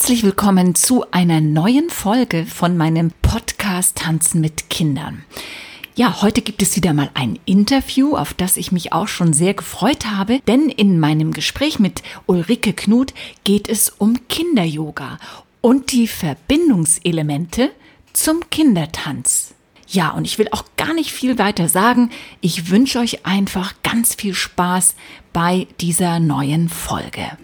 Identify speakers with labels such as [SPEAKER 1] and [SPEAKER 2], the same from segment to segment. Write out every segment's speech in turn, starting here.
[SPEAKER 1] Herzlich willkommen zu einer neuen Folge von meinem Podcast Tanzen mit Kindern. Ja, heute gibt es wieder mal ein Interview, auf das ich mich auch schon sehr gefreut habe, denn in meinem Gespräch mit Ulrike Knut geht es um Kinder-Yoga und die Verbindungselemente zum Kindertanz. Ja, und ich will auch gar nicht viel weiter sagen. Ich wünsche euch einfach ganz viel Spaß bei dieser neuen Folge.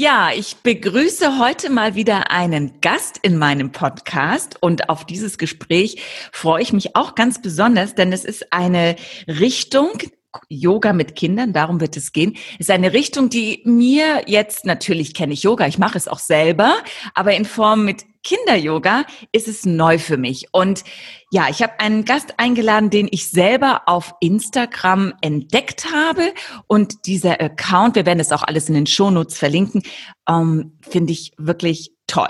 [SPEAKER 1] Ja, ich begrüße heute mal wieder einen Gast in meinem Podcast und auf dieses Gespräch freue ich mich auch ganz besonders, denn es ist eine Richtung, Yoga mit Kindern, darum wird es gehen, ist eine Richtung, die mir jetzt, natürlich kenne ich Yoga, ich mache es auch selber, aber in Form mit Kinder-Yoga ist es neu für mich. Und ja, ich habe einen Gast eingeladen, den ich selber auf Instagram entdeckt habe. Und dieser Account, wir werden es auch alles in den Shownotes verlinken, ähm, finde ich wirklich toll.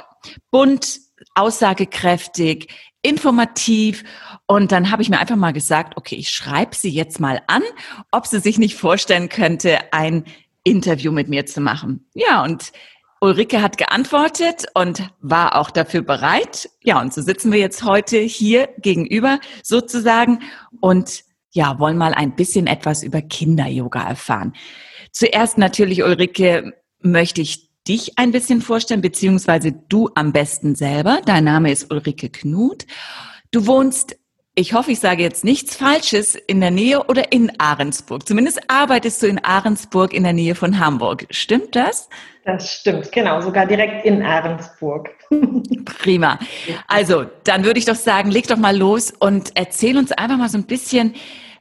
[SPEAKER 1] Bunt, aussagekräftig, informativ. Und dann habe ich mir einfach mal gesagt, okay, ich schreibe sie jetzt mal an, ob sie sich nicht vorstellen könnte, ein Interview mit mir zu machen. Ja, und Ulrike hat geantwortet und war auch dafür bereit. Ja, und so sitzen wir jetzt heute hier gegenüber sozusagen und ja, wollen mal ein bisschen etwas über Kinder-Yoga erfahren. Zuerst natürlich, Ulrike, möchte ich dich ein bisschen vorstellen, beziehungsweise du am besten selber. Dein Name ist Ulrike Knut. Du wohnst, ich hoffe, ich sage jetzt nichts Falsches, in der Nähe oder in Ahrensburg. Zumindest arbeitest du in Ahrensburg in der Nähe von Hamburg. Stimmt das?
[SPEAKER 2] Das stimmt, genau, sogar direkt in Ahrensburg.
[SPEAKER 1] Prima. Also, dann würde ich doch sagen, leg doch mal los und erzähl uns einfach mal so ein bisschen,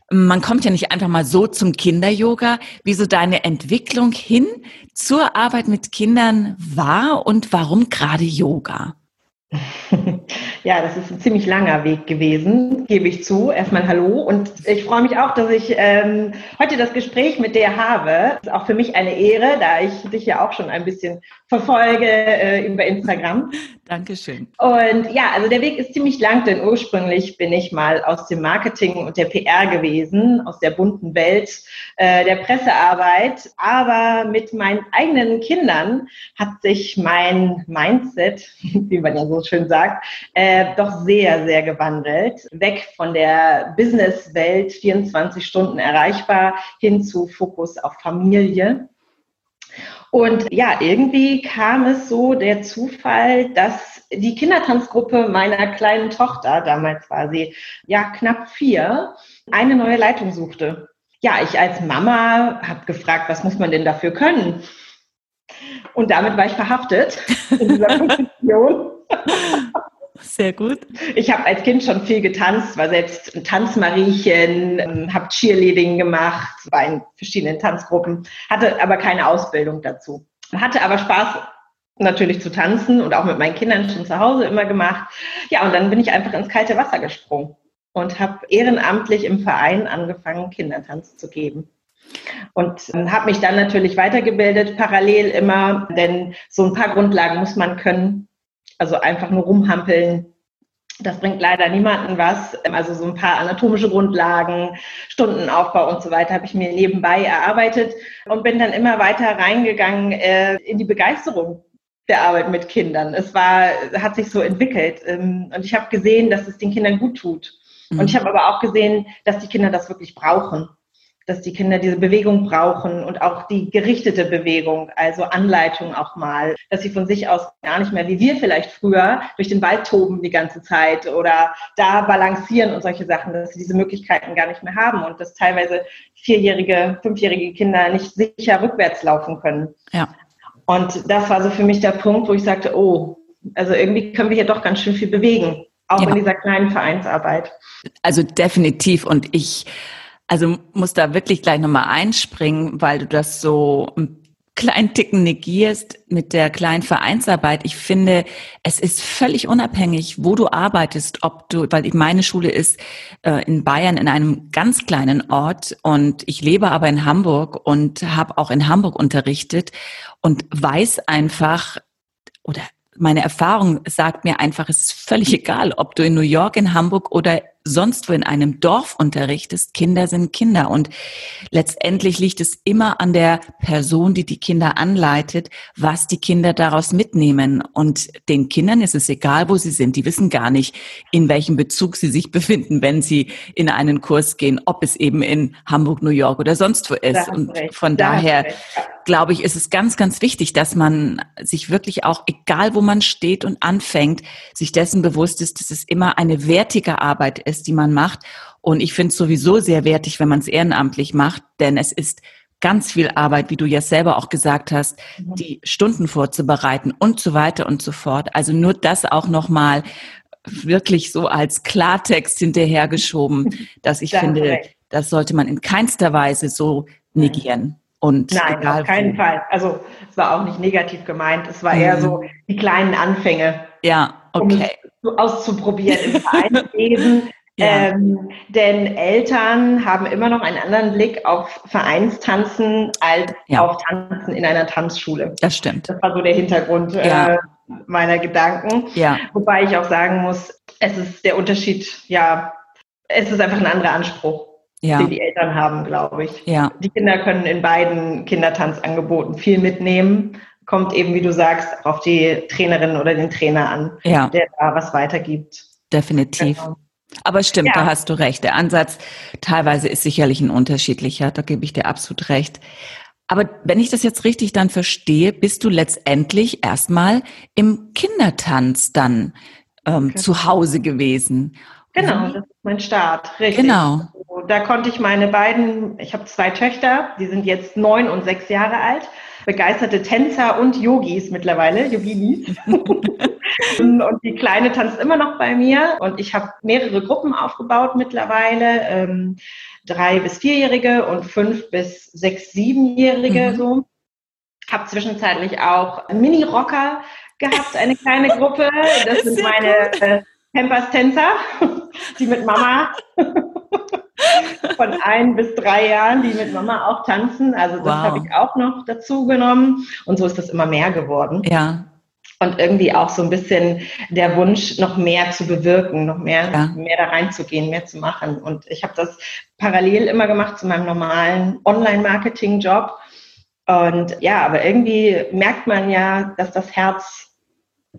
[SPEAKER 1] man kommt ja nicht einfach mal so zum Kinder-Yoga, wie so deine Entwicklung hin zur Arbeit mit Kindern war und warum gerade Yoga?
[SPEAKER 2] Ja, das ist ein ziemlich langer Weg gewesen, gebe ich zu. Erstmal Hallo und ich freue mich auch, dass ich ähm, heute das Gespräch mit dir habe. Das ist auch für mich eine Ehre, da ich dich ja auch schon ein bisschen verfolge äh, über Instagram.
[SPEAKER 1] Dankeschön.
[SPEAKER 2] Und ja, also der Weg ist ziemlich lang, denn ursprünglich bin ich mal aus dem Marketing und der PR gewesen, aus der bunten Welt äh, der Pressearbeit. Aber mit meinen eigenen Kindern hat sich mein Mindset, wie man ja so schön sagt, äh, doch sehr, sehr gewandelt. Weg von der Businesswelt, 24 Stunden erreichbar, hin zu Fokus auf Familie. Und ja, irgendwie kam es so der Zufall, dass die Kindertanzgruppe meiner kleinen Tochter, damals war sie ja knapp vier, eine neue Leitung suchte. Ja, ich als Mama habe gefragt, was muss man denn dafür können? Und damit war ich verhaftet in dieser Position.
[SPEAKER 1] Sehr gut.
[SPEAKER 2] Ich habe als Kind schon viel getanzt, war selbst ein Tanzmariechen, habe Cheerleading gemacht, war in verschiedenen Tanzgruppen, hatte aber keine Ausbildung dazu. Hatte aber Spaß natürlich zu tanzen und auch mit meinen Kindern schon zu Hause immer gemacht. Ja, und dann bin ich einfach ins kalte Wasser gesprungen und habe ehrenamtlich im Verein angefangen, Kindertanz zu geben. Und ähm, habe mich dann natürlich weitergebildet, parallel immer, denn so ein paar Grundlagen muss man können. Also einfach nur rumhampeln, das bringt leider niemanden was. Also so ein paar anatomische Grundlagen, Stundenaufbau und so weiter habe ich mir nebenbei erarbeitet und bin dann immer weiter reingegangen äh, in die Begeisterung der Arbeit mit Kindern. Es war, hat sich so entwickelt ähm, und ich habe gesehen, dass es den Kindern gut tut. Und ich mhm. habe aber auch gesehen, dass die Kinder das wirklich brauchen dass die Kinder diese Bewegung brauchen und auch die gerichtete Bewegung, also Anleitung auch mal, dass sie von sich aus gar nicht mehr, wie wir vielleicht früher, durch den Wald toben die ganze Zeit oder da balancieren und solche Sachen, dass sie diese Möglichkeiten gar nicht mehr haben und dass teilweise vierjährige, fünfjährige Kinder nicht sicher rückwärts laufen können. Ja. Und das war so für mich der Punkt, wo ich sagte, oh, also irgendwie können wir hier doch ganz schön viel bewegen, auch ja. in dieser kleinen Vereinsarbeit.
[SPEAKER 1] Also definitiv und ich also muss da wirklich gleich nochmal einspringen, weil du das so einen kleinen Ticken negierst mit der kleinen Vereinsarbeit. Ich finde, es ist völlig unabhängig, wo du arbeitest, ob du, weil meine Schule ist äh, in Bayern in einem ganz kleinen Ort und ich lebe aber in Hamburg und habe auch in Hamburg unterrichtet und weiß einfach, oder meine Erfahrung sagt mir einfach, es ist völlig egal, ob du in New York, in Hamburg oder sonst wo in einem Dorf unterrichtest. Kinder sind Kinder und letztendlich liegt es immer an der Person, die die Kinder anleitet, was die Kinder daraus mitnehmen. Und den Kindern ist es egal, wo sie sind. Die wissen gar nicht, in welchem Bezug sie sich befinden, wenn sie in einen Kurs gehen, ob es eben in Hamburg, New York oder sonst wo ist. Und von daher glaube ich, ist es ganz, ganz wichtig, dass man sich wirklich auch, egal wo man steht und anfängt, sich dessen bewusst ist, dass es immer eine wertige Arbeit ist, die man macht. Und ich finde es sowieso sehr wertig, wenn man es ehrenamtlich macht, denn es ist ganz viel Arbeit, wie du ja selber auch gesagt hast, mhm. die Stunden vorzubereiten und so weiter und so fort. Also nur das auch nochmal wirklich so als Klartext hinterhergeschoben, dass ich finde, das sollte man in keinster Weise so negieren.
[SPEAKER 2] Und Nein, egal auf keinen wo. Fall. Also es war auch nicht negativ gemeint. Es war mhm. eher so die kleinen Anfänge.
[SPEAKER 1] Ja, okay.
[SPEAKER 2] Um auszuprobieren im Vereinsleben. ja. ähm, denn Eltern haben immer noch einen anderen Blick auf Vereinstanzen als ja. auf Tanzen in einer Tanzschule.
[SPEAKER 1] Das stimmt.
[SPEAKER 2] Das war so der Hintergrund ja. äh, meiner Gedanken.
[SPEAKER 1] Ja.
[SPEAKER 2] Wobei ich auch sagen muss, es ist der Unterschied, ja, es ist einfach ein anderer Anspruch ja. die die Eltern haben, glaube ich.
[SPEAKER 1] Ja.
[SPEAKER 2] Die Kinder können in beiden Kindertanzangeboten viel mitnehmen. Kommt eben, wie du sagst, auf die Trainerin oder den Trainer an,
[SPEAKER 1] ja.
[SPEAKER 2] der da was weitergibt.
[SPEAKER 1] Definitiv. Genau. Aber stimmt, ja. da hast du recht. Der Ansatz teilweise ist sicherlich ein unterschiedlicher, da gebe ich dir absolut recht. Aber wenn ich das jetzt richtig dann verstehe, bist du letztendlich erstmal im Kindertanz dann ähm, okay. zu Hause gewesen.
[SPEAKER 2] Genau, das ist mein Start, richtig.
[SPEAKER 1] Genau.
[SPEAKER 2] Also, da konnte ich meine beiden, ich habe zwei Töchter, die sind jetzt neun und sechs Jahre alt, begeisterte Tänzer und Yogis mittlerweile, Yoginis. und die Kleine tanzt immer noch bei mir und ich habe mehrere Gruppen aufgebaut mittlerweile. Ähm, drei bis vierjährige und fünf bis sechs, siebenjährige mhm. so. Habe zwischenzeitlich auch Mini-Rocker gehabt, eine kleine Gruppe. Das sind meine äh, Pampers-Tänzer, die mit Mama von ein bis drei Jahren, die mit Mama auch tanzen. Also das wow. habe ich auch noch dazu genommen. Und so ist das immer mehr geworden.
[SPEAKER 1] Ja.
[SPEAKER 2] Und irgendwie auch so ein bisschen der Wunsch, noch mehr zu bewirken, noch mehr, ja. mehr da reinzugehen, mehr zu machen. Und ich habe das parallel immer gemacht zu meinem normalen Online-Marketing-Job. Und ja, aber irgendwie merkt man ja, dass das Herz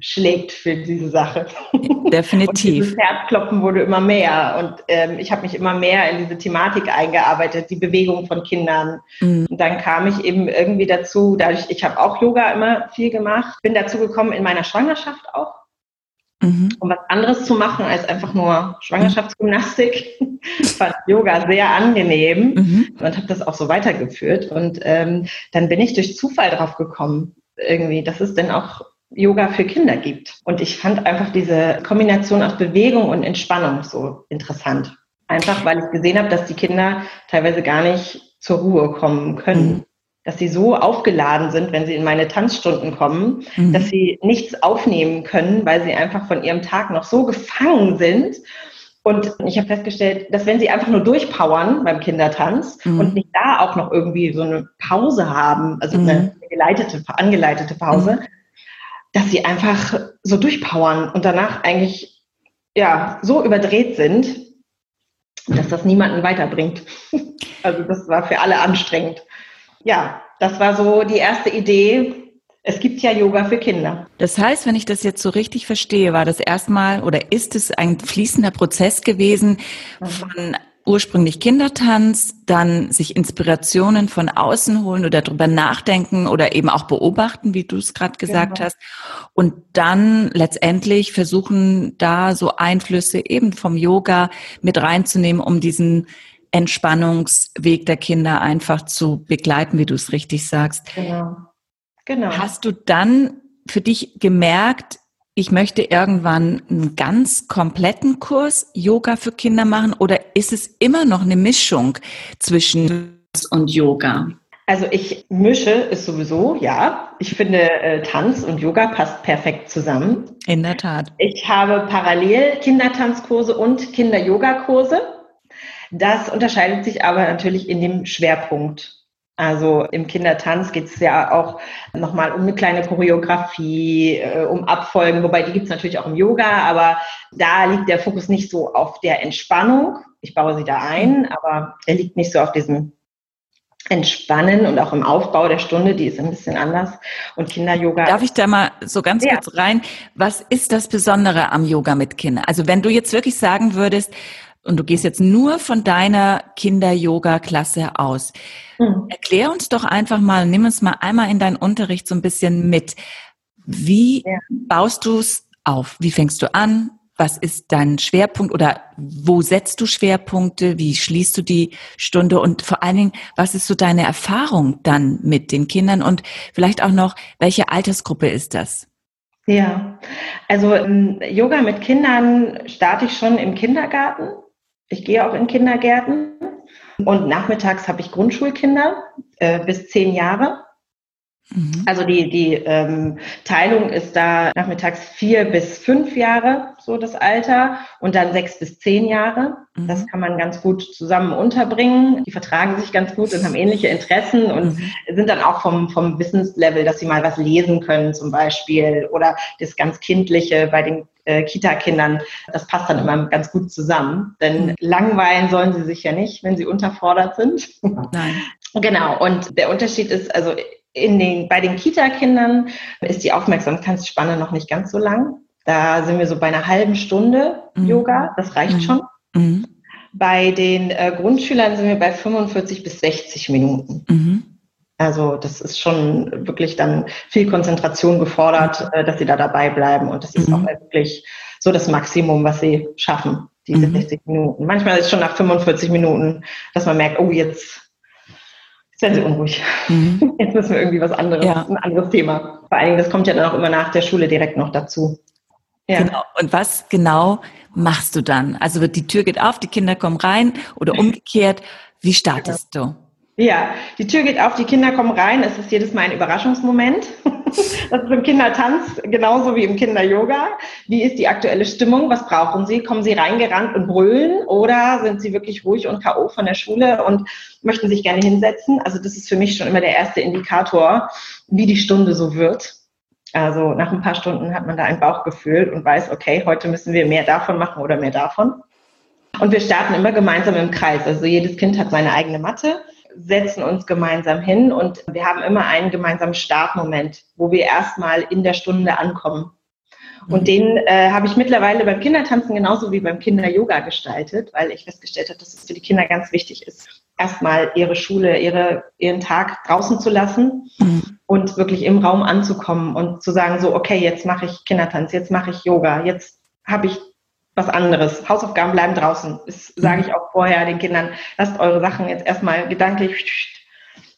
[SPEAKER 2] schlägt für diese Sache.
[SPEAKER 1] Definitiv. Und
[SPEAKER 2] dieses Herzklopfen wurde immer mehr und ähm, ich habe mich immer mehr in diese Thematik eingearbeitet, die Bewegung von Kindern. Mhm. Und dann kam ich eben irgendwie dazu, dadurch, ich habe auch Yoga immer viel gemacht, bin dazu gekommen in meiner Schwangerschaft auch, mhm. um was anderes zu machen als einfach nur Schwangerschaftsgymnastik. fand Yoga sehr angenehm mhm. und habe das auch so weitergeführt. Und ähm, dann bin ich durch Zufall drauf gekommen, irgendwie, dass es denn auch Yoga für Kinder gibt. Und ich fand einfach diese Kombination aus Bewegung und Entspannung so interessant. Einfach weil ich gesehen habe, dass die Kinder teilweise gar nicht zur Ruhe kommen können. Mhm. Dass sie so aufgeladen sind, wenn sie in meine Tanzstunden kommen, mhm. dass sie nichts aufnehmen können, weil sie einfach von ihrem Tag noch so gefangen sind. Und ich habe festgestellt, dass wenn sie einfach nur durchpowern beim Kindertanz mhm. und nicht da auch noch irgendwie so eine Pause haben, also eine mhm. geleitete, angeleitete Pause, mhm dass sie einfach so durchpowern und danach eigentlich ja so überdreht sind, dass das niemanden weiterbringt. Also das war für alle anstrengend. Ja, das war so die erste Idee. Es gibt ja Yoga für Kinder.
[SPEAKER 1] Das heißt, wenn ich das jetzt so richtig verstehe, war das erstmal oder ist es ein fließender Prozess gewesen mhm. von ursprünglich Kindertanz, dann sich Inspirationen von außen holen oder darüber nachdenken oder eben auch beobachten, wie du es gerade gesagt genau. hast. Und dann letztendlich versuchen, da so Einflüsse eben vom Yoga mit reinzunehmen, um diesen Entspannungsweg der Kinder einfach zu begleiten, wie du es richtig sagst.
[SPEAKER 2] Genau. Genau.
[SPEAKER 1] Hast du dann für dich gemerkt, ich möchte irgendwann einen ganz kompletten Kurs Yoga für Kinder machen oder ist es immer noch eine Mischung zwischen und Yoga?
[SPEAKER 2] Also ich mische es sowieso, ja. Ich finde, äh, Tanz und Yoga passt perfekt zusammen.
[SPEAKER 1] In der Tat.
[SPEAKER 2] Ich habe parallel Kindertanzkurse und Kinder-Yoga-Kurse. Das unterscheidet sich aber natürlich in dem Schwerpunkt. Also im Kindertanz geht es ja auch nochmal um eine kleine Choreografie, äh, um Abfolgen, wobei die gibt es natürlich auch im Yoga, aber da liegt der Fokus nicht so auf der Entspannung. Ich baue sie da ein, aber er liegt nicht so auf diesem Entspannen und auch im Aufbau der Stunde, die ist ein bisschen anders. Und Kinder-Yoga.
[SPEAKER 1] Darf ich da mal so ganz ja. kurz rein? Was ist das Besondere am Yoga mit Kindern? Also wenn du jetzt wirklich sagen würdest, und du gehst jetzt nur von deiner Kinder-Yoga-Klasse aus. Mhm. Erklär uns doch einfach mal, nimm uns mal einmal in deinen Unterricht so ein bisschen mit. Wie ja. baust du es auf? Wie fängst du an? Was ist dein Schwerpunkt oder wo setzt du Schwerpunkte? Wie schließt du die Stunde? Und vor allen Dingen, was ist so deine Erfahrung dann mit den Kindern? Und vielleicht auch noch, welche Altersgruppe ist das?
[SPEAKER 2] Ja, also ähm, Yoga mit Kindern starte ich schon im Kindergarten. Ich gehe auch in Kindergärten und nachmittags habe ich Grundschulkinder äh, bis zehn Jahre. Mhm. Also die, die ähm, Teilung ist da nachmittags vier bis fünf Jahre, so das Alter, und dann sechs bis zehn Jahre. Mhm. Das kann man ganz gut zusammen unterbringen. Die vertragen sich ganz gut und haben ähnliche Interessen und mhm. sind dann auch vom, vom Wissenslevel, dass sie mal was lesen können zum Beispiel oder das ganz Kindliche bei den äh, Kita-Kindern, das passt dann immer ganz gut zusammen. Denn mhm. langweilen sollen sie sich ja nicht, wenn sie unterfordert sind. Nein. Genau, und der Unterschied ist, also in den, bei den Kita-Kindern ist die Aufmerksamkeitsspanne noch nicht ganz so lang. Da sind wir so bei einer halben Stunde mhm. Yoga, das reicht mhm. schon. Mhm. Bei den äh, Grundschülern sind wir bei 45 bis 60 Minuten. Mhm. Also das ist schon wirklich dann viel Konzentration gefordert, äh, dass sie da dabei bleiben. Und das ist auch mhm. wirklich so das Maximum, was sie schaffen, diese 60 mhm. Minuten. Manchmal ist es schon nach 45 Minuten, dass man merkt, oh, jetzt Jetzt werden sie unruhig. Mhm. Jetzt müssen wir irgendwie was anderes, ja. ein anderes Thema. Vor allen Dingen, das kommt ja dann auch immer nach der Schule direkt noch dazu.
[SPEAKER 1] Ja. Genau. Und was genau machst du dann? Also die Tür geht auf, die Kinder kommen rein oder umgekehrt. Wie startest du?
[SPEAKER 2] Ja, die Tür geht auf, die Kinder kommen rein. Es ist jedes Mal ein Überraschungsmoment. Das ist im Kindertanz genauso wie im Kinder-Yoga. Wie ist die aktuelle Stimmung? Was brauchen sie? Kommen sie reingerannt und brüllen oder sind sie wirklich ruhig und K.O. von der Schule und möchten sich gerne hinsetzen? Also das ist für mich schon immer der erste Indikator, wie die Stunde so wird. Also nach ein paar Stunden hat man da ein Bauchgefühl und weiß, okay, heute müssen wir mehr davon machen oder mehr davon. Und wir starten immer gemeinsam im Kreis. Also jedes Kind hat seine eigene Matte setzen uns gemeinsam hin und wir haben immer einen gemeinsamen Startmoment, wo wir erstmal in der Stunde ankommen. Und mhm. den äh, habe ich mittlerweile beim Kindertanzen genauso wie beim Kinder-Yoga gestaltet, weil ich festgestellt habe, dass es für die Kinder ganz wichtig ist, erstmal ihre Schule, ihre, ihren Tag draußen zu lassen mhm. und wirklich im Raum anzukommen und zu sagen, so, okay, jetzt mache ich Kindertanz, jetzt mache ich Yoga, jetzt habe ich was anderes. Hausaufgaben bleiben draußen. Das sage ich auch vorher den Kindern. Lasst eure Sachen jetzt erstmal gedanklich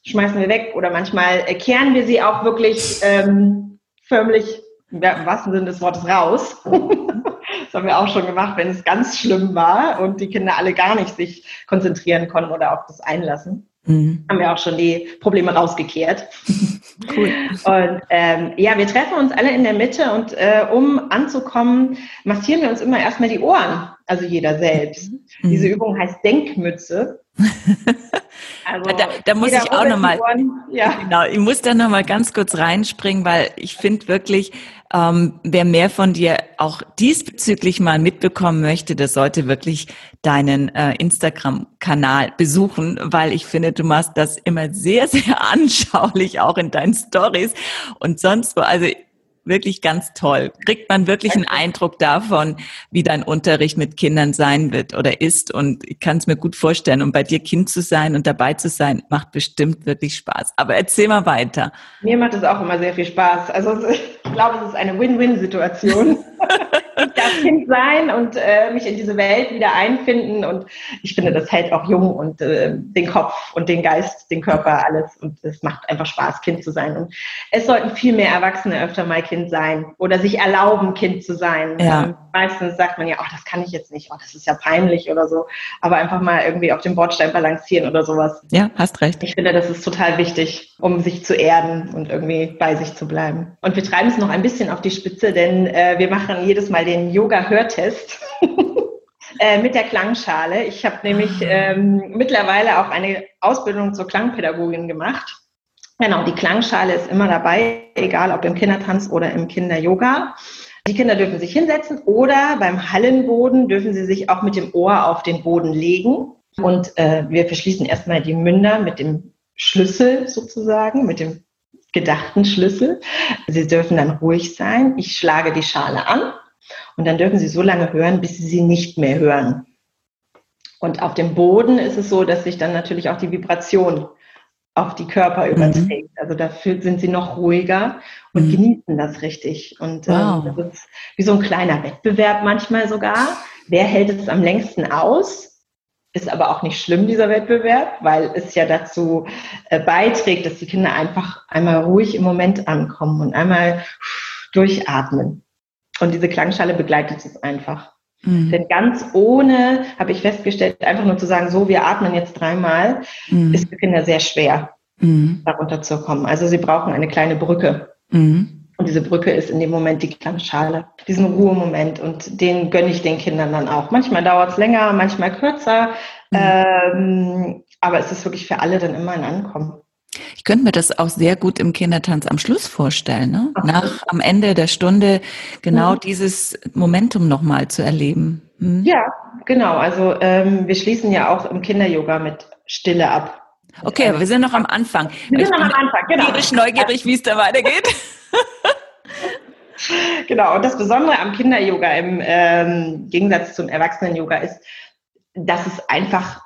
[SPEAKER 2] schmeißen wir weg oder manchmal kehren wir sie auch wirklich ähm, förmlich im wahrsten Sinne des Wortes raus. das haben wir auch schon gemacht, wenn es ganz schlimm war und die Kinder alle gar nicht sich konzentrieren konnten oder auf das einlassen. Mhm. Haben wir auch schon die Probleme rausgekehrt. Cool. Und ähm, ja, wir treffen uns alle in der Mitte und äh, um anzukommen, massieren wir uns immer erstmal die Ohren, also jeder selbst. Mhm. Diese Übung heißt Denkmütze.
[SPEAKER 1] Also da, da muss ich auch nochmal, ja. genau, ich muss da nochmal ganz kurz reinspringen, weil ich finde wirklich, ähm, wer mehr von dir auch diesbezüglich mal mitbekommen möchte, der sollte wirklich deinen äh, Instagram-Kanal besuchen, weil ich finde, du machst das immer sehr, sehr anschaulich, auch in deinen Stories und sonst wo. Also wirklich ganz toll. Kriegt man wirklich einen Eindruck davon, wie dein Unterricht mit Kindern sein wird oder ist. Und ich kann es mir gut vorstellen. Und bei dir Kind zu sein und dabei zu sein, macht bestimmt wirklich Spaß. Aber erzähl mal weiter.
[SPEAKER 2] Mir macht es auch immer sehr viel Spaß. Also ich glaube, es ist eine Win-Win-Situation. ich darf Kind sein und äh, mich in diese Welt wieder einfinden. Und ich finde, das hält auch jung und äh, den Kopf und den Geist, den Körper, alles. Und es macht einfach Spaß, Kind zu sein. Und es sollten viel mehr Erwachsene öfter mal Kind sein oder sich erlauben, Kind zu sein. Ja. Ähm, meistens sagt man ja, ach, das kann ich jetzt nicht, oh, das ist ja peinlich oder so. Aber einfach mal irgendwie auf dem Bordstein balancieren oder sowas.
[SPEAKER 1] Ja, hast recht.
[SPEAKER 2] Ich finde, das ist total wichtig, um sich zu erden und irgendwie bei sich zu bleiben. Und wir treiben es noch ein bisschen auf die Spitze, denn äh, wir machen jedes Mal den Yoga-Hörtest. Äh, mit der Klangschale. Ich habe nämlich ah. ähm, mittlerweile auch eine Ausbildung zur Klangpädagogin gemacht. Genau, die Klangschale ist immer dabei, egal ob im Kindertanz oder im Kinder-Yoga. Die Kinder dürfen sich hinsetzen oder beim Hallenboden dürfen sie sich auch mit dem Ohr auf den Boden legen. Und äh, wir verschließen erstmal die Münder mit dem Schlüssel sozusagen, mit dem gedachten Schlüssel. Sie dürfen dann ruhig sein. Ich schlage die Schale an und dann dürfen Sie so lange hören, bis Sie sie nicht mehr hören. Und auf dem Boden ist es so, dass sich dann natürlich auch die Vibration auf die Körper mhm. überträgt. Mhm. Also dafür sind sie noch ruhiger und mhm. genießen das richtig. Und äh, wow. äh, das ist wie so ein kleiner Wettbewerb manchmal sogar. Wer hält es am längsten aus? Ist aber auch nicht schlimm, dieser Wettbewerb, weil es ja dazu äh, beiträgt, dass die Kinder einfach einmal ruhig im Moment ankommen und einmal durchatmen. Und diese Klangschale begleitet es einfach. Mhm. Denn ganz ohne, habe ich festgestellt, einfach nur zu sagen, so, wir atmen jetzt dreimal, mhm. ist für Kinder sehr schwer, mhm. darunter zu kommen. Also sie brauchen eine kleine Brücke. Mhm. Und diese Brücke ist in dem Moment die Klangschale, diesen Ruhemoment. Und den gönne ich den Kindern dann auch. Manchmal dauert es länger, manchmal kürzer. Mhm. Ähm, aber es ist wirklich für alle dann immer ein Ankommen.
[SPEAKER 1] Ich könnte mir das auch sehr gut im Kindertanz am Schluss vorstellen, ne? nach am Ende der Stunde genau mhm. dieses Momentum nochmal zu erleben.
[SPEAKER 2] Mhm. Ja, genau. Also ähm, wir schließen ja auch im Kinder-Yoga mit Stille ab.
[SPEAKER 1] Okay, aber wir sind noch am Anfang. Wir sind noch am Anfang, genau. Tierisch neugierig, wie es da weitergeht.
[SPEAKER 2] genau, und das Besondere am Kinder-Yoga im ähm, Gegensatz zum Erwachsenen-Yoga ist, dass es einfach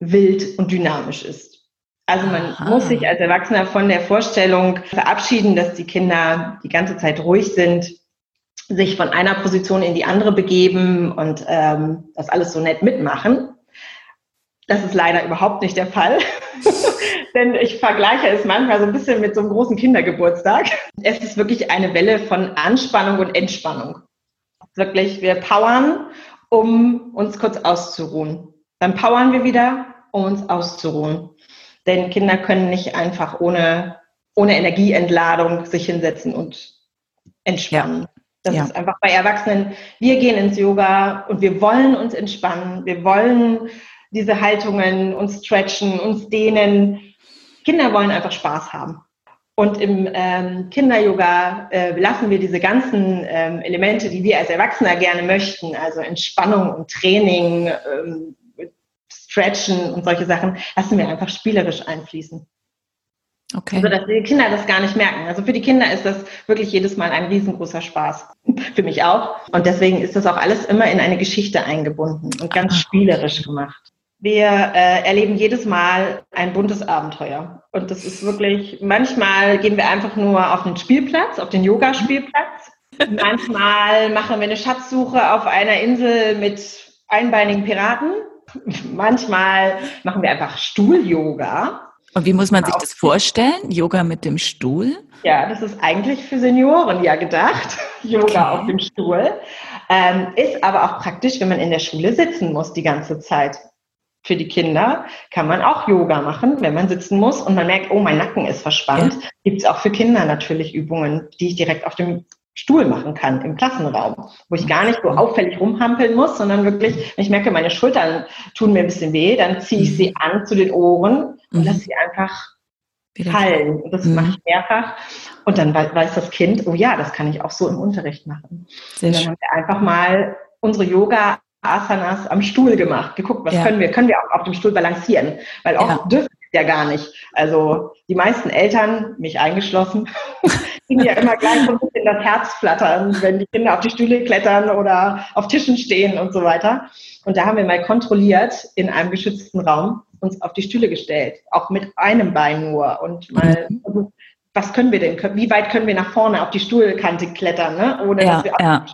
[SPEAKER 2] wild und dynamisch ist. Also man Aha. muss sich als Erwachsener von der Vorstellung verabschieden, dass die Kinder die ganze Zeit ruhig sind, sich von einer Position in die andere begeben und ähm, das alles so nett mitmachen. Das ist leider überhaupt nicht der Fall. Denn ich vergleiche es manchmal so ein bisschen mit so einem großen Kindergeburtstag. Es ist wirklich eine Welle von Anspannung und Entspannung. Wirklich, wir powern, um uns kurz auszuruhen. Dann powern wir wieder, um uns auszuruhen. Denn Kinder können nicht einfach ohne, ohne Energieentladung sich hinsetzen und entspannen. Ja. Das ja. ist einfach bei Erwachsenen, wir gehen ins Yoga und wir wollen uns entspannen, wir wollen diese Haltungen uns stretchen, uns dehnen. Kinder wollen einfach Spaß haben. Und im ähm, Kinder-Yoga äh, lassen wir diese ganzen ähm, Elemente, die wir als Erwachsener gerne möchten, also Entspannung und Training, ähm, Stretchen und solche Sachen, lassen wir einfach spielerisch einfließen. Okay. Also, dass die Kinder das gar nicht merken. Also für die Kinder ist das wirklich jedes Mal ein riesengroßer Spaß. für mich auch. Und deswegen ist das auch alles immer in eine Geschichte eingebunden und ganz spielerisch gemacht. Wir äh, erleben jedes Mal ein buntes Abenteuer. Und das ist wirklich, manchmal gehen wir einfach nur auf den Spielplatz, auf den Yoga-Spielplatz. manchmal machen wir eine Schatzsuche auf einer Insel mit einbeinigen Piraten. Manchmal machen wir einfach Stuhl-Yoga.
[SPEAKER 1] Und wie muss man sich das vorstellen? Yoga mit dem Stuhl?
[SPEAKER 2] Ja, das ist eigentlich für Senioren ja gedacht. Yoga okay. auf dem Stuhl. Ähm, ist aber auch praktisch, wenn man in der Schule sitzen muss die ganze Zeit. Für die Kinder kann man auch Yoga machen, wenn man sitzen muss und man merkt, oh, mein Nacken ist verspannt. Ja. Gibt es auch für Kinder natürlich Übungen, die ich direkt auf dem Stuhl machen kann im Klassenraum, wo ich gar nicht so auffällig rumhampeln muss, sondern wirklich, wenn ich merke, meine Schultern tun mir ein bisschen weh, dann ziehe ich sie mhm. an zu den Ohren und mhm. lasse sie einfach fallen. Und das mhm. mache ich mehrfach. Und dann weiß das Kind, oh ja, das kann ich auch so im Unterricht machen. Sehr und dann haben wir einfach mal unsere Yoga Asanas am Stuhl gemacht, geguckt, was ja. können wir, können wir auch auf dem Stuhl balancieren, weil auch ja. dürfen ja gar nicht. Also die meisten Eltern, mich eingeschlossen, kriegen ja immer gleich so ein bisschen das Herz flattern, wenn die Kinder auf die Stühle klettern oder auf Tischen stehen und so weiter. Und da haben wir mal kontrolliert in einem geschützten Raum uns auf die Stühle gestellt, auch mit einem Bein nur und mal mhm. was können wir denn, wie weit können wir nach vorne auf die Stuhlkante klettern, ne? ohne ja, dass wir ja.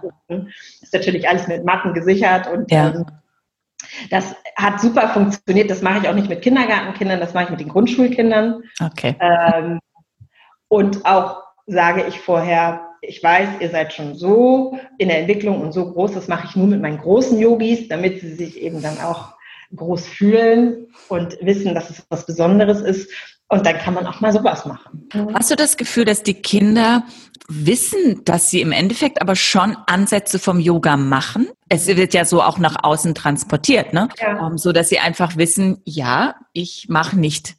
[SPEAKER 2] Ist natürlich alles mit Matten gesichert und ja. ähm, das hat super funktioniert. Das mache ich auch nicht mit Kindergartenkindern, das mache ich mit den Grundschulkindern.
[SPEAKER 1] Okay.
[SPEAKER 2] Ähm, und auch sage ich vorher, ich weiß, ihr seid schon so in der Entwicklung und so groß, das mache ich nur mit meinen großen Yogis, damit sie sich eben dann auch groß fühlen und wissen, dass es was Besonderes ist. Und dann kann man auch mal sowas machen.
[SPEAKER 1] Hast du das Gefühl, dass die Kinder wissen, dass sie im Endeffekt aber schon Ansätze vom Yoga machen? Es wird ja so auch nach außen transportiert, ne? Ja. Um, so dass sie einfach wissen, ja, ich mache nicht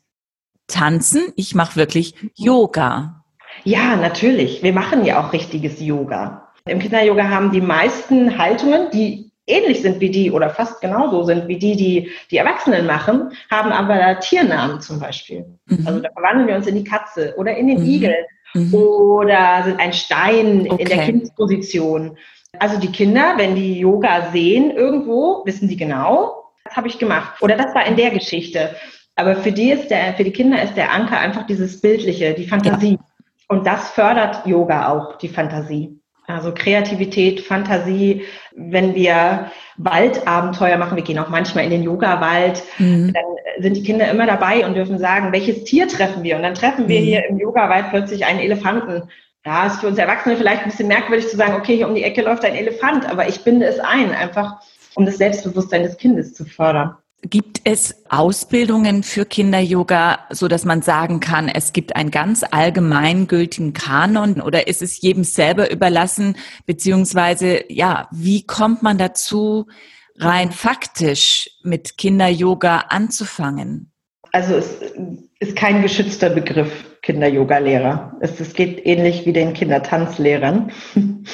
[SPEAKER 1] tanzen, ich mache wirklich Yoga.
[SPEAKER 2] Ja, natürlich. Wir machen ja auch richtiges Yoga. Im Kinder-Yoga haben die meisten Haltungen, die ähnlich sind wie die oder fast genauso sind wie die, die die Erwachsenen machen, haben aber Tiernamen zum Beispiel. Mhm. Also da verwandeln wir uns in die Katze oder in den mhm. Igel mhm. oder sind ein Stein okay. in der Kindsposition. Also die Kinder, wenn die Yoga sehen irgendwo, wissen die genau, das habe ich gemacht. Oder das war in der Geschichte. Aber für die ist der, für die Kinder ist der Anker einfach dieses Bildliche, die Fantasie. Ja. Und das fördert Yoga auch, die Fantasie. Also Kreativität, Fantasie, wenn wir Waldabenteuer machen, wir gehen auch manchmal in den Yoga-Wald, mhm. dann sind die Kinder immer dabei und dürfen sagen, welches Tier treffen wir? Und dann treffen wir mhm. hier im Yoga-Wald plötzlich einen Elefanten. Ja, ist für uns Erwachsene vielleicht ein bisschen merkwürdig zu sagen, okay, hier um die Ecke läuft ein Elefant, aber ich binde es ein, einfach um das Selbstbewusstsein des Kindes zu fördern.
[SPEAKER 1] Gibt es Ausbildungen für Kinder-Yoga, so dass man sagen kann, es gibt einen ganz allgemeingültigen Kanon oder ist es jedem selber überlassen? Beziehungsweise, ja, wie kommt man dazu, rein faktisch mit Kinder-Yoga anzufangen?
[SPEAKER 2] Also es ist kein geschützter Begriff, Kinder-Yoga-Lehrer. Es, es geht ähnlich wie den Kindertanzlehrern.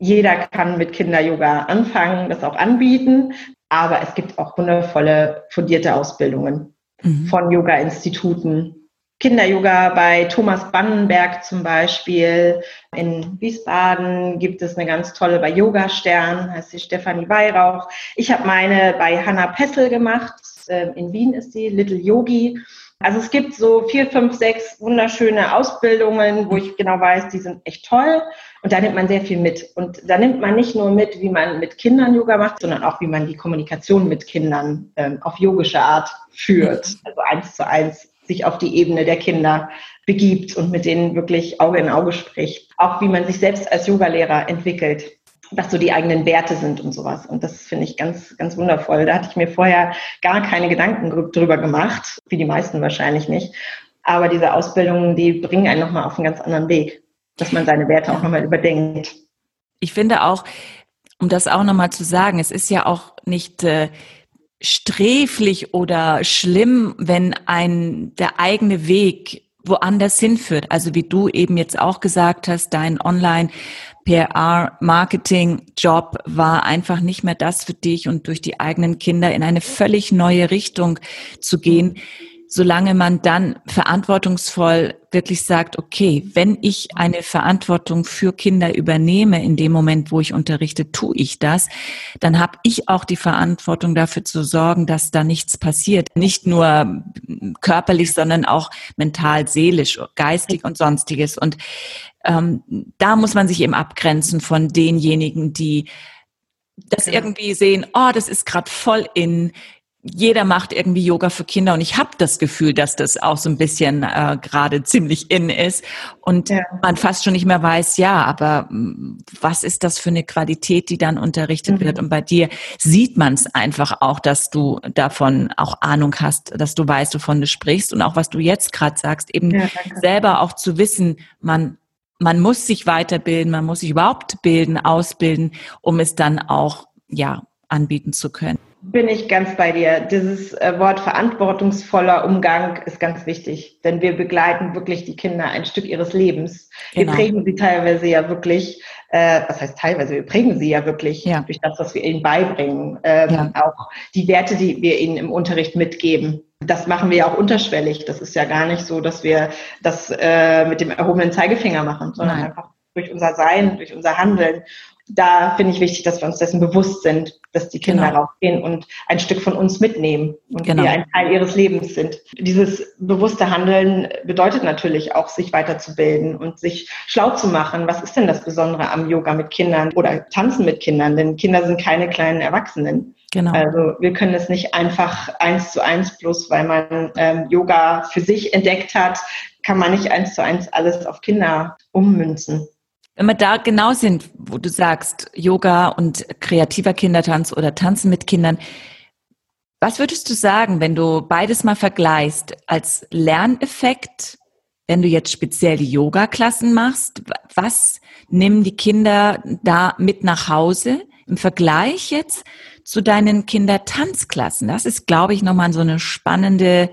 [SPEAKER 2] Jeder kann mit Kinder-Yoga anfangen, das auch anbieten. Aber es gibt auch wundervolle fundierte Ausbildungen mhm. von Yoga-Instituten. Kinder-Yoga bei Thomas Bannenberg zum Beispiel. In Wiesbaden gibt es eine ganz tolle bei Yoga Stern, heißt sie Stefanie Weihrauch. Ich habe meine bei Hanna Pessel gemacht. Ähm, in Wien ist sie, Little Yogi. Also es gibt so vier, fünf, sechs wunderschöne Ausbildungen, wo ich genau weiß, die sind echt toll. Und da nimmt man sehr viel mit. Und da nimmt man nicht nur mit, wie man mit Kindern Yoga macht, sondern auch, wie man die Kommunikation mit Kindern ähm, auf yogische Art führt. Also eins zu eins sich auf die Ebene der Kinder begibt und mit denen wirklich Auge in Auge spricht. Auch wie man sich selbst als Yogalehrer entwickelt was so die eigenen Werte sind und sowas. Und das finde ich ganz, ganz wundervoll. Da hatte ich mir vorher gar keine Gedanken drüber gemacht, wie die meisten wahrscheinlich nicht. Aber diese Ausbildungen, die bringen einen nochmal auf einen ganz anderen Weg, dass man seine Werte auch nochmal überdenkt.
[SPEAKER 1] Ich finde auch, um das auch nochmal zu sagen, es ist ja auch nicht äh, sträflich oder schlimm, wenn ein der eigene Weg woanders hinführt. Also wie du eben jetzt auch gesagt hast, dein Online PR-Marketing-Job war einfach nicht mehr das für dich und durch die eigenen Kinder in eine völlig neue Richtung zu gehen solange man dann verantwortungsvoll wirklich sagt, okay, wenn ich eine Verantwortung für Kinder übernehme, in dem Moment, wo ich unterrichte, tue ich das, dann habe ich auch die Verantwortung dafür zu sorgen, dass da nichts passiert. Nicht nur körperlich, sondern auch mental, seelisch, geistig und sonstiges. Und ähm, da muss man sich eben abgrenzen von denjenigen, die das irgendwie sehen, oh, das ist gerade voll in, jeder macht irgendwie Yoga für Kinder und ich habe das Gefühl, dass das auch so ein bisschen äh, gerade ziemlich in ist und ja. man fast schon nicht mehr weiß, ja, aber mm, was ist das für eine Qualität, die dann unterrichtet mhm. wird? Und bei dir sieht man es einfach auch, dass du davon auch Ahnung hast, dass du weißt, wovon du sprichst und auch was du jetzt gerade sagst, eben ja, selber auch zu wissen, man man muss sich weiterbilden, man muss sich überhaupt bilden, ausbilden, um es dann auch ja anbieten zu können.
[SPEAKER 2] Bin ich ganz bei dir. Dieses äh, Wort verantwortungsvoller Umgang ist ganz wichtig, denn wir begleiten wirklich die Kinder ein Stück ihres Lebens. Genau. Wir prägen sie teilweise ja wirklich, äh, was heißt teilweise, wir prägen sie ja wirklich ja. durch das, was wir ihnen beibringen. Ähm, ja. Auch die Werte, die wir ihnen im Unterricht mitgeben. Das machen wir ja auch unterschwellig. Das ist ja gar nicht so, dass wir das äh, mit dem erhobenen Zeigefinger machen, sondern Nein. einfach durch unser Sein, durch unser Handeln da finde ich wichtig, dass wir uns dessen bewusst sind, dass die Kinder genau. rausgehen und ein Stück von uns mitnehmen und genau. wir ein Teil ihres Lebens sind. Dieses bewusste Handeln bedeutet natürlich auch, sich weiterzubilden und sich schlau zu machen. Was ist denn das Besondere am Yoga mit Kindern oder Tanzen mit Kindern? Denn Kinder sind keine kleinen Erwachsenen. Genau. Also wir können es nicht einfach eins zu eins bloß, weil man ähm, Yoga für sich entdeckt hat, kann man nicht eins zu eins alles auf Kinder ummünzen.
[SPEAKER 1] Wenn wir da genau sind, wo du sagst, Yoga und kreativer Kindertanz oder Tanzen mit Kindern, Was würdest du sagen, wenn du beides mal vergleichst, als Lerneffekt, wenn du jetzt speziell die Yoga-Klassen machst, was nehmen die Kinder da mit nach Hause im Vergleich jetzt zu deinen Kindertanzklassen? Das ist, glaube ich, nochmal so eine spannende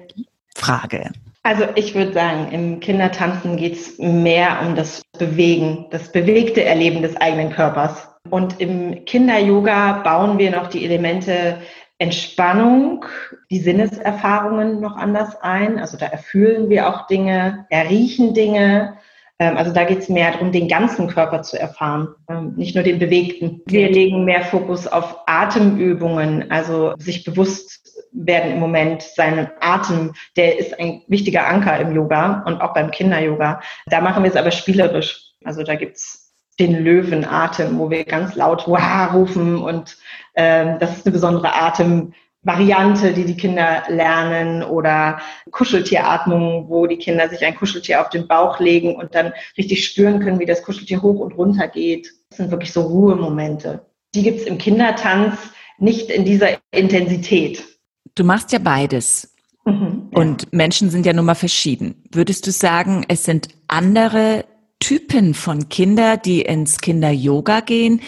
[SPEAKER 1] Frage.
[SPEAKER 2] Also ich würde sagen, im Kindertanzen geht es mehr um das Bewegen, das bewegte Erleben des eigenen Körpers. Und im Kinder-Yoga bauen wir noch die Elemente Entspannung, die Sinneserfahrungen noch anders ein. Also da erfühlen wir auch Dinge, erriechen Dinge. Ähm, also da geht es mehr darum, den ganzen Körper zu erfahren, ähm, nicht nur den bewegten. Wir legen mehr Fokus auf Atemübungen, also sich bewusst werden im Moment seinen Atem, der ist ein wichtiger Anker im Yoga und auch beim Kinder-Yoga. Da machen wir es aber spielerisch. Also da gibt's den Löwenatem, wo wir ganz laut Wah rufen und ähm, das ist eine besondere Atemvariante, die die Kinder lernen oder Kuscheltieratmung, wo die Kinder sich ein Kuscheltier auf den Bauch legen und dann richtig spüren können, wie das Kuscheltier hoch und runter geht. Das sind wirklich so Ruhemomente. Die gibt's im Kindertanz nicht in dieser Intensität.
[SPEAKER 1] Du machst ja beides. Mhm, ja. Und Menschen sind ja nun mal verschieden. Würdest du sagen, es sind andere Typen von Kinder, die ins Kinder-Yoga gehen,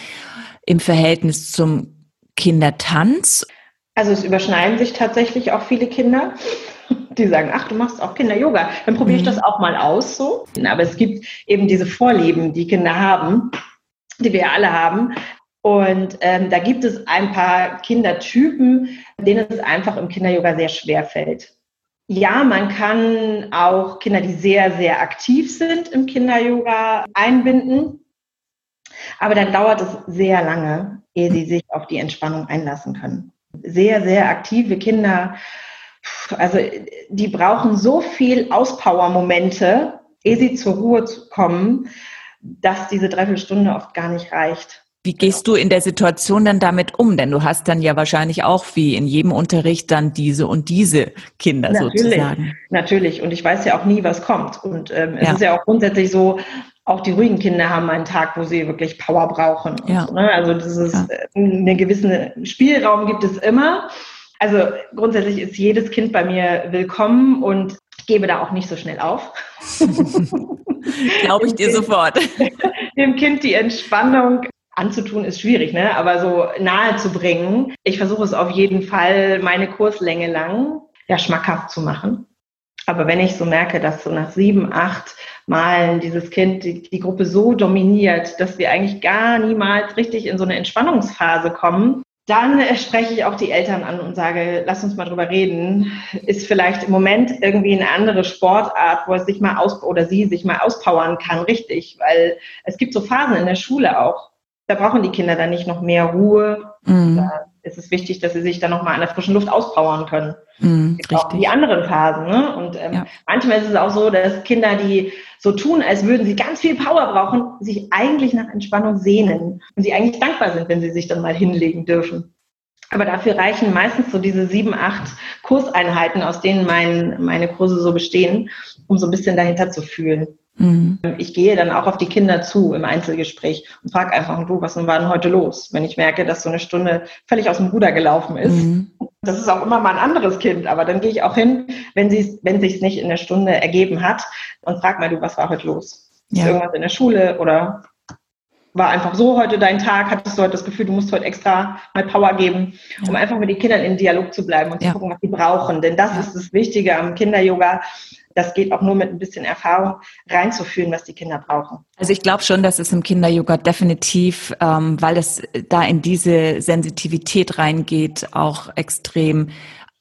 [SPEAKER 1] im Verhältnis zum Kindertanz?
[SPEAKER 2] Also es überschneiden sich tatsächlich auch viele Kinder, die sagen, ach, du machst auch Kinder-Yoga, dann probiere ich mhm. das auch mal aus so. Aber es gibt eben diese Vorlieben, die Kinder haben, die wir alle haben. Und ähm, da gibt es ein paar Kindertypen, denen es einfach im Kinder-Yoga sehr schwer fällt. Ja, man kann auch Kinder, die sehr, sehr aktiv sind im Kinder-Yoga einbinden. Aber dann dauert es sehr lange, ehe sie sich auf die Entspannung einlassen können. Sehr, sehr aktive Kinder, also die brauchen so viel Auspower-Momente, ehe sie zur Ruhe kommen, dass diese Dreiviertelstunde oft gar nicht reicht.
[SPEAKER 1] Wie gehst du in der Situation dann damit um? Denn du hast dann ja wahrscheinlich auch wie in jedem Unterricht dann diese und diese Kinder
[SPEAKER 2] natürlich,
[SPEAKER 1] sozusagen.
[SPEAKER 2] Natürlich. Und ich weiß ja auch nie, was kommt. Und ähm, es ja. ist ja auch grundsätzlich so, auch die ruhigen Kinder haben einen Tag, wo sie wirklich Power brauchen. Ja. So, ne? Also das ist ja. Äh, einen gewissen Spielraum gibt es immer. Also grundsätzlich ist jedes Kind bei mir willkommen und ich gebe da auch nicht so schnell auf.
[SPEAKER 1] Glaube ich dir sofort.
[SPEAKER 2] Dem Kind die Entspannung anzutun ist schwierig, ne? aber so nahe zu bringen. Ich versuche es auf jeden Fall meine Kurslänge lang ja schmackhaft zu machen. Aber wenn ich so merke, dass so nach sieben, acht Malen dieses Kind die, die Gruppe so dominiert, dass wir eigentlich gar niemals richtig in so eine Entspannungsphase kommen, dann spreche ich auch die Eltern an und sage, lass uns mal drüber reden. Ist vielleicht im Moment irgendwie eine andere Sportart, wo es sich mal aus oder sie sich mal auspowern kann, richtig? Weil es gibt so Phasen in der Schule auch, da brauchen die Kinder dann nicht noch mehr Ruhe. Mhm. Da ist es wichtig, dass sie sich dann nochmal an der frischen Luft auspowern können. Mhm, auch die anderen Phasen. Ne? Und ähm, ja. manchmal ist es auch so, dass Kinder, die so tun, als würden sie ganz viel Power brauchen, sich eigentlich nach Entspannung sehnen und sie eigentlich dankbar sind, wenn sie sich dann mal hinlegen dürfen. Aber dafür reichen meistens so diese sieben, acht Kurseinheiten, aus denen mein, meine Kurse so bestehen, um so ein bisschen dahinter zu fühlen. Mhm. Ich gehe dann auch auf die Kinder zu im Einzelgespräch und frage einfach, du, was war denn heute los? Wenn ich merke, dass so eine Stunde völlig aus dem Ruder gelaufen ist. Mhm. Das ist auch immer mal ein anderes Kind, aber dann gehe ich auch hin, wenn sie wenn sich nicht in der Stunde ergeben hat und frag mal, du, was war heute los? Ja. Ist irgendwas in der Schule oder war einfach so heute dein Tag? Hattest du heute das Gefühl, du musst heute extra mal Power geben, um ja. einfach mit den Kindern in Dialog zu bleiben und ja. zu gucken, was sie brauchen. Denn das ist das Wichtige am Kinder-Yoga, das geht auch nur mit ein bisschen Erfahrung reinzufühlen, was die Kinder brauchen.
[SPEAKER 1] Also ich glaube schon, dass es im Kinder-Yoga definitiv, ähm, weil es da in diese Sensitivität reingeht, auch extrem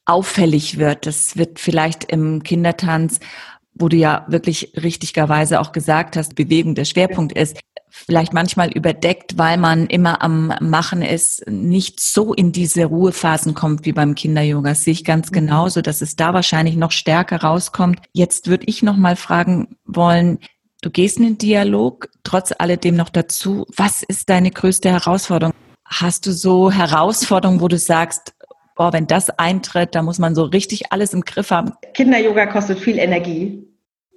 [SPEAKER 1] auffällig wird. Das wird vielleicht im Kindertanz wo du ja wirklich richtigerweise auch gesagt hast, Bewegung der Schwerpunkt ist, vielleicht manchmal überdeckt, weil man immer am Machen ist, nicht so in diese Ruhephasen kommt wie beim Kinder-Yoga. Das sehe ich ganz mhm. genauso, dass es da wahrscheinlich noch stärker rauskommt. Jetzt würde ich noch mal fragen wollen, du gehst in den Dialog, trotz alledem noch dazu, was ist deine größte Herausforderung? Hast du so Herausforderungen, wo du sagst, oh, wenn das eintritt, da muss man so richtig alles im Griff haben?
[SPEAKER 2] Kinder-Yoga kostet viel Energie.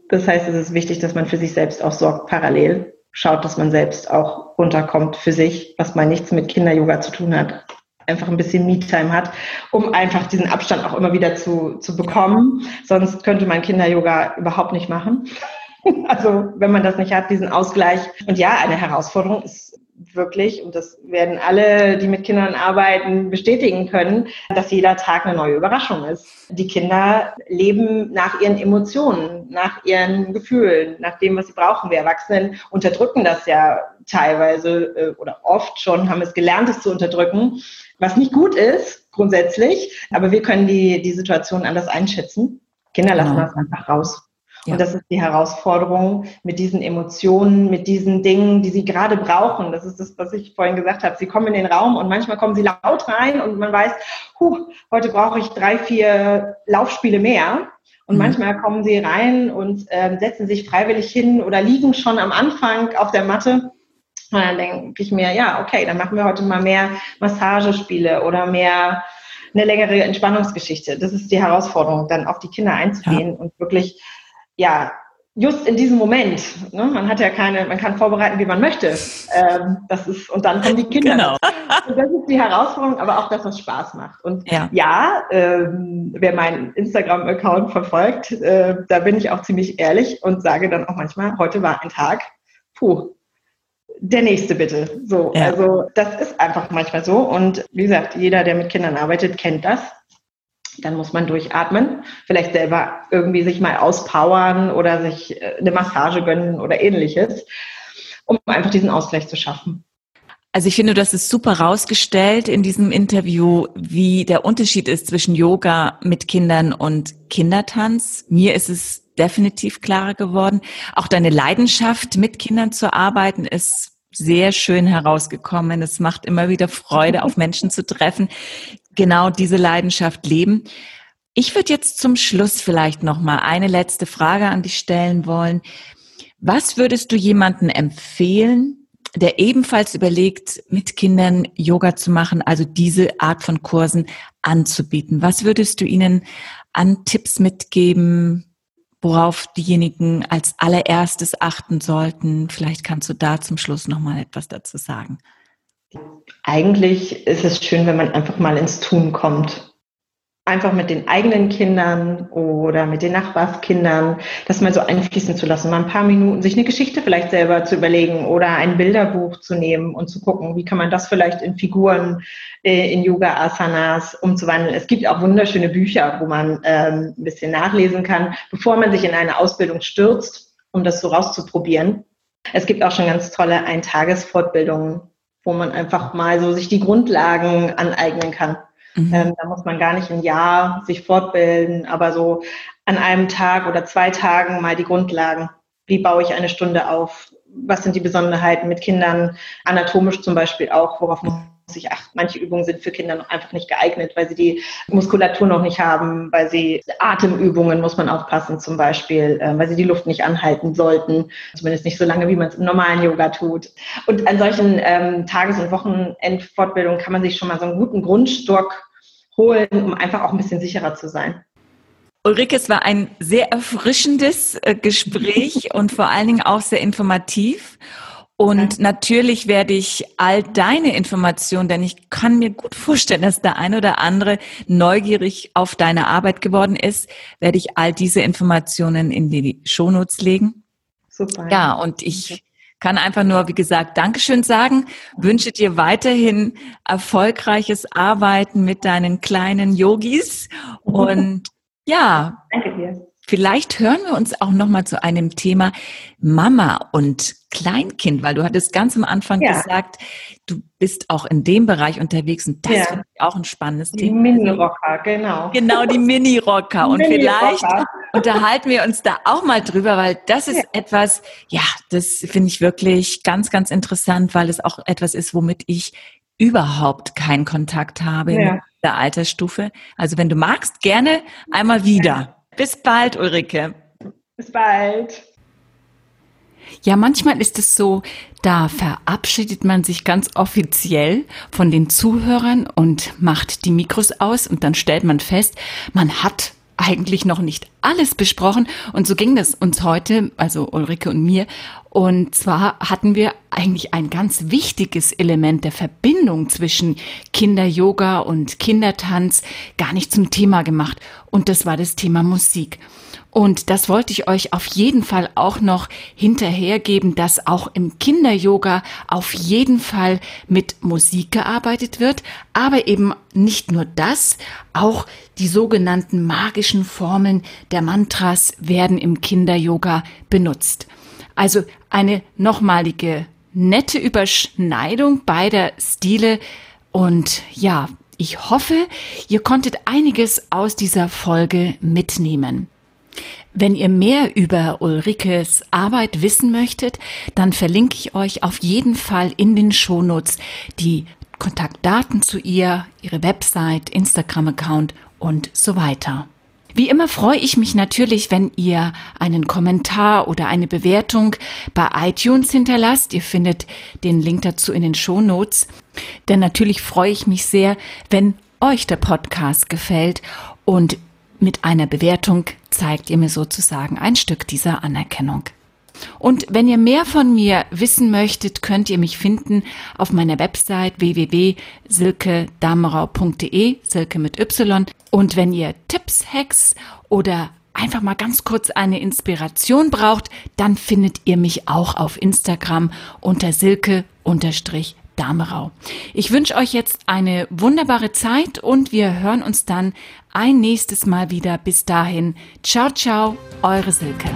[SPEAKER 2] Das heißt, es ist wichtig, dass man für sich selbst auch sorgt, parallel schaut, dass man selbst auch runterkommt für sich, was mal nichts mit Kinder-Yoga zu tun hat. einfach ein bisschen Me-Time hat, um einfach diesen Abstand auch immer wieder zu, zu bekommen. Sonst könnte man Kinder-Yoga überhaupt nicht machen. Also wenn man das nicht hat, diesen Ausgleich. Und ja, eine Herausforderung ist wirklich, und das werden alle, die mit Kindern arbeiten, bestätigen können, dass jeder Tag eine neue Überraschung ist. Die Kinder leben nach ihren Emotionen, nach ihren Gefühlen, nach dem, was sie brauchen. Wir Erwachsenen unterdrücken das ja teilweise äh, oder oft schon, haben es gelernt, es zu unterdrücken, was nicht gut ist, grundsätzlich, aber wir können die, die Situation anders einschätzen. Kinder lassen genau. das einfach raus. Ja. Und das ist die Herausforderung mit diesen Emotionen, mit diesen Dingen, die sie gerade brauchen. Das ist das, was ich vorhin gesagt habe. Sie kommen in den Raum und manchmal kommen sie laut rein und man weiß, huh, heute brauche ich drei, vier Laufspiele mehr. Und mhm. manchmal kommen sie rein und äh, setzen sich freiwillig hin oder liegen schon am Anfang auf der Matte. Und dann denke ich mir, ja, okay, dann machen wir heute mal mehr Massagespiele oder mehr eine längere Entspannungsgeschichte. Das ist die Herausforderung, dann auf die Kinder einzugehen ja. und wirklich ja, just in diesem Moment. Ne? Man hat ja keine, man kann vorbereiten, wie man möchte. Ähm, das ist, und dann kommen die Kinder. Genau. Und das ist die Herausforderung, aber auch, dass es Spaß macht. Und ja, ja ähm, wer meinen Instagram-Account verfolgt, äh, da bin ich auch ziemlich ehrlich und sage dann auch manchmal, heute war ein Tag, puh, der nächste bitte. So, ja. also das ist einfach manchmal so. Und wie gesagt, jeder, der mit Kindern arbeitet, kennt das. Dann muss man durchatmen, vielleicht selber irgendwie sich mal auspowern oder sich äh, eine Massage gönnen oder ähnliches, um einfach diesen Ausgleich zu schaffen.
[SPEAKER 1] Also ich finde, hast es super rausgestellt in diesem Interview, wie der Unterschied ist zwischen Yoga mit Kindern und Kindertanz. Mir ist es definitiv klarer geworden. Auch deine Leidenschaft, mit Kindern zu arbeiten, ist sehr schön herausgekommen. Es macht immer wieder Freude, auf Menschen zu treffen, genau diese Leidenschaft leben. Ich würde jetzt zum Schluss vielleicht noch mal eine letzte Frage an dich stellen wollen. Was würdest du jemanden empfehlen, der ebenfalls überlegt, mit Kindern Yoga zu machen, also diese Art von Kursen anzubieten? Was würdest du ihnen an Tipps mitgeben, worauf diejenigen als allererstes achten sollten? Vielleicht kannst du da zum Schluss noch mal etwas dazu sagen.
[SPEAKER 2] Eigentlich ist es schön, wenn man einfach mal ins Tun kommt. Einfach mit den eigenen Kindern oder mit den Nachbarskindern, das mal so einfließen zu lassen, mal ein paar Minuten, sich eine Geschichte vielleicht selber zu überlegen oder ein Bilderbuch zu nehmen und zu gucken, wie kann man das vielleicht in Figuren, äh, in Yoga-Asanas umzuwandeln. Es gibt auch wunderschöne Bücher, wo man ähm, ein bisschen nachlesen kann, bevor man sich in eine Ausbildung stürzt, um das so rauszuprobieren. Es gibt auch schon ganz tolle Eintagesfortbildungen wo man einfach mal so sich die Grundlagen aneignen kann. Mhm. Ähm, da muss man gar nicht ein Jahr sich fortbilden, aber so an einem Tag oder zwei Tagen mal die Grundlagen. Wie baue ich eine Stunde auf? Was sind die Besonderheiten mit Kindern? Anatomisch zum Beispiel auch, worauf muss sich achten. Manche Übungen sind für Kinder noch einfach nicht geeignet, weil sie die Muskulatur noch nicht haben, weil sie Atemübungen muss man aufpassen zum Beispiel, äh, weil sie die Luft nicht anhalten sollten, zumindest nicht so lange, wie man es im normalen Yoga tut. Und an solchen ähm, Tages- und Wochenendfortbildungen kann man sich schon mal so einen guten Grundstock holen, um einfach auch ein bisschen sicherer zu sein.
[SPEAKER 1] Ulrike, es war ein sehr erfrischendes äh, Gespräch und vor allen Dingen auch sehr informativ. Und natürlich werde ich all deine Informationen, denn ich kann mir gut vorstellen, dass der eine oder andere neugierig auf deine Arbeit geworden ist, werde ich all diese Informationen in die Shownotes legen. Super. Ja, und ich kann einfach nur, wie gesagt, Dankeschön sagen, wünsche dir weiterhin erfolgreiches Arbeiten mit deinen kleinen Yogis und ja. Danke dir. Vielleicht hören wir uns auch noch mal zu einem Thema Mama und Kleinkind, weil du hattest ganz am Anfang ja. gesagt, du bist auch in dem Bereich unterwegs und das ja. finde ich auch ein spannendes
[SPEAKER 2] die Thema. Die Mini-Rocker, genau.
[SPEAKER 1] Genau, die Mini-Rocker. Und Mini vielleicht unterhalten wir uns da auch mal drüber, weil das ist ja. etwas, ja, das finde ich wirklich ganz, ganz interessant, weil es auch etwas ist, womit ich überhaupt keinen Kontakt habe in der Altersstufe. Also wenn du magst, gerne einmal wieder. Bis bald, Ulrike.
[SPEAKER 2] Bis bald.
[SPEAKER 1] Ja, manchmal ist es so, da verabschiedet man sich ganz offiziell von den Zuhörern und macht die Mikros aus und dann stellt man fest, man hat eigentlich noch nicht alles besprochen und so ging das uns heute, also Ulrike und mir. Und zwar hatten wir eigentlich ein ganz wichtiges Element der Verbindung zwischen Kinder-Yoga und Kindertanz gar nicht zum Thema gemacht. Und das war das Thema Musik. Und das wollte ich euch auf jeden Fall auch noch hinterhergeben, dass auch im Kinder-Yoga auf jeden Fall mit Musik gearbeitet wird, aber eben nicht nur das, auch die sogenannten magischen Formeln der Mantras werden im Kinder-Yoga benutzt. Also eine nochmalige nette Überschneidung beider Stile und ja, ich hoffe, ihr konntet einiges aus dieser Folge mitnehmen. Wenn ihr mehr über Ulrikes Arbeit wissen möchtet, dann verlinke ich euch auf jeden Fall in den Shownotes die Kontaktdaten zu ihr, ihre Website, Instagram-Account und so weiter. Wie immer freue ich mich natürlich, wenn ihr einen Kommentar oder eine Bewertung bei iTunes hinterlasst. Ihr findet den Link dazu in den Show Notes. Denn natürlich freue ich mich sehr, wenn euch der Podcast gefällt und mit einer Bewertung zeigt ihr mir sozusagen ein Stück dieser Anerkennung. Und wenn ihr mehr von mir wissen möchtet, könnt ihr mich finden auf meiner Website www.silkedamerau.de, Silke mit Y. Und wenn ihr Tipps, Hacks oder einfach mal ganz kurz eine Inspiration braucht, dann findet ihr mich auch auf Instagram unter Silke Damerau. Ich wünsche euch jetzt eine wunderbare Zeit und wir hören uns dann ein nächstes Mal wieder. Bis dahin, ciao, ciao, eure Silke.